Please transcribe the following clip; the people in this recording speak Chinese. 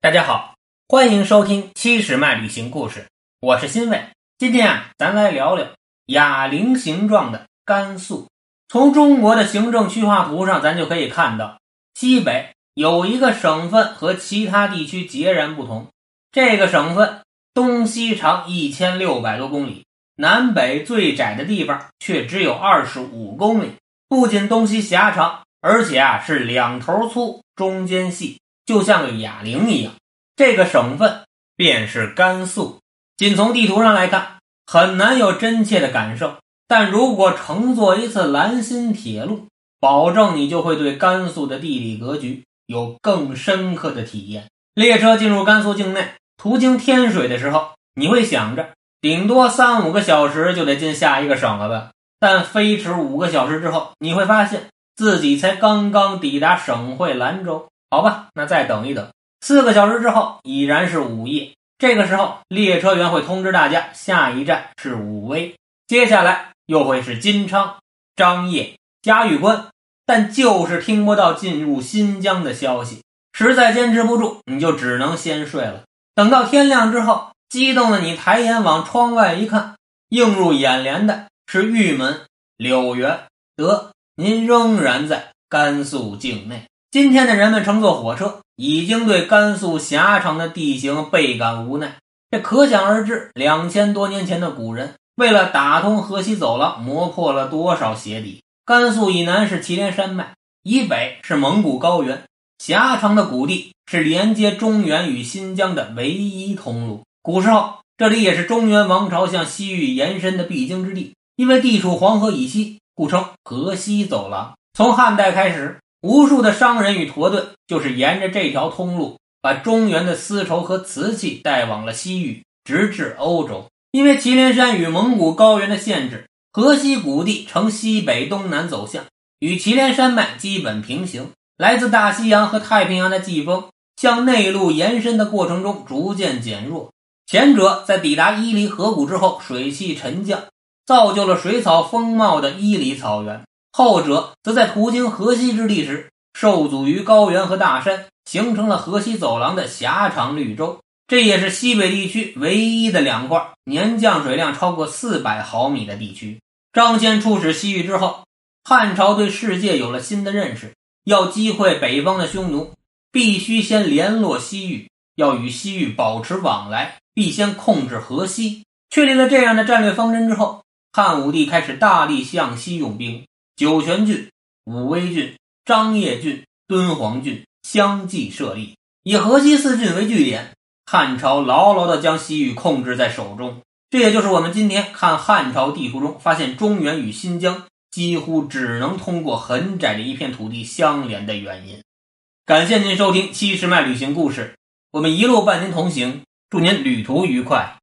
大家好，欢迎收听七十迈旅行故事，我是欣慰。今天啊，咱来聊聊哑铃形状的甘肃。从中国的行政区划图上，咱就可以看到，西北有一个省份和其他地区截然不同。这个省份东西长一千六百多公里，南北最窄的地方却只有二十五公里。不仅东西狭长，而且啊是两头粗，中间细。就像个哑铃一样，这个省份便是甘肃。仅从地图上来看，很难有真切的感受。但如果乘坐一次兰新铁路，保证你就会对甘肃的地理格局有更深刻的体验。列车进入甘肃境内，途经天水的时候，你会想着顶多三五个小时就得进下一个省了吧？但飞驰五个小时之后，你会发现自己才刚刚抵达省会兰州。好吧，那再等一等，四个小时之后已然是午夜。这个时候，列车员会通知大家，下一站是武威，接下来又会是金昌、张掖、嘉峪关，但就是听不到进入新疆的消息。实在坚持不住，你就只能先睡了。等到天亮之后，激动的你抬眼往窗外一看，映入眼帘的是玉门、柳园。得，您仍然在甘肃境内。今天的人们乘坐火车，已经对甘肃狭长的地形倍感无奈。这可想而知，两千多年前的古人为了打通河西走廊，磨破了多少鞋底。甘肃以南是祁连山脉，以北是蒙古高原，狭长的谷地是连接中原与新疆的唯一通路。古时候，这里也是中原王朝向西域延伸的必经之地，因为地处黄河以西，故称河西走廊。从汉代开始。无数的商人与驼队就是沿着这条通路，把中原的丝绸和瓷器带往了西域，直至欧洲。因为祁连山与蒙古高原的限制，河西谷地呈西北东南走向，与祁连山脉基本平行。来自大西洋和太平洋的季风向内陆延伸的过程中逐渐减弱。前者在抵达伊犁河谷之后，水汽沉降，造就了水草丰茂的伊犁草原。后者则在途经河西之地时，受阻于高原和大山，形成了河西走廊的狭长绿洲。这也是西北地区唯一的两块年降水量超过四百毫米的地区。张骞出使西域之后，汉朝对世界有了新的认识：要击溃北方的匈奴，必须先联络西域；要与西域保持往来，必先控制河西。确立了这样的战略方针之后，汉武帝开始大力向西用兵。酒泉郡、武威郡、张掖郡、敦煌郡相继设立，以河西四郡为据点，汉朝牢牢地将西域控制在手中。这也就是我们今天看汉朝地图中发现中原与新疆几乎只能通过很窄的一片土地相连的原因。感谢您收听七十迈旅行故事，我们一路伴您同行，祝您旅途愉快。